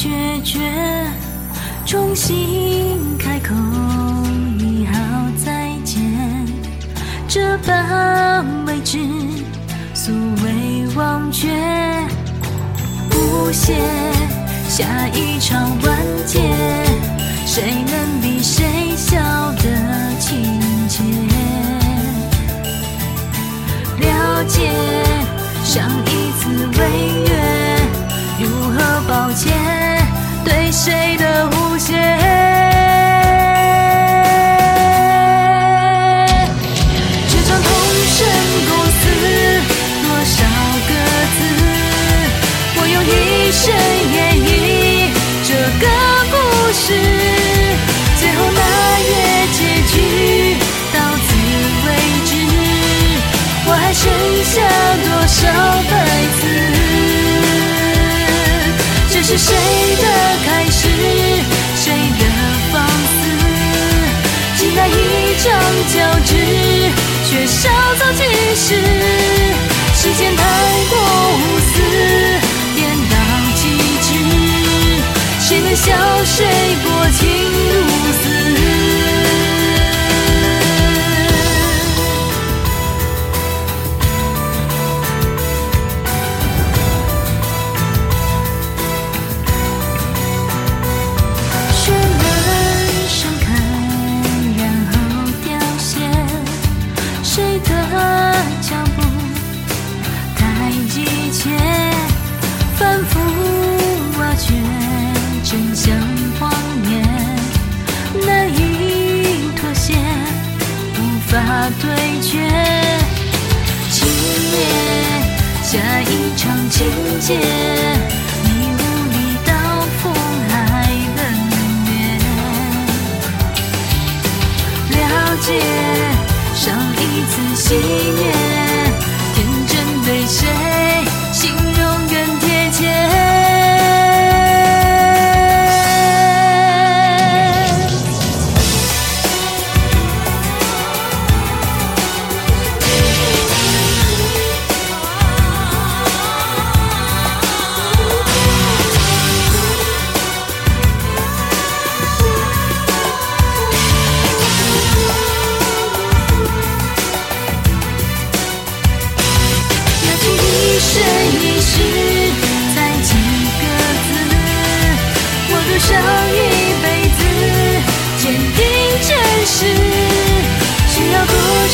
决绝，重新开口你好再见，这般未知，素未忘却，不屑下一场完结，谁能比谁笑得亲切？了解上一次是谁的开始，谁的放肆？只那一场交织，却稍纵即逝。时间太过无私，颠倒机智，谁能笑谁薄情真相谎言，难以妥协，无法对决。今夜下一场情节，你无力到风还冷冽。了解上一次喜悦，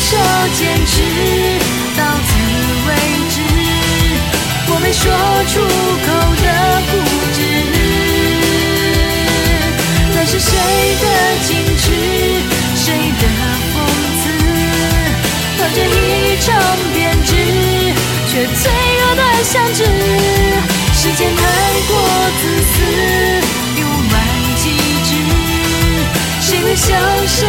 手坚持，到此为止。我没说出口的固执，那是谁的矜持，谁的讽刺？抱着一场编织，却脆弱的相知。时间太过自私，又蛮机智，谁能笑谁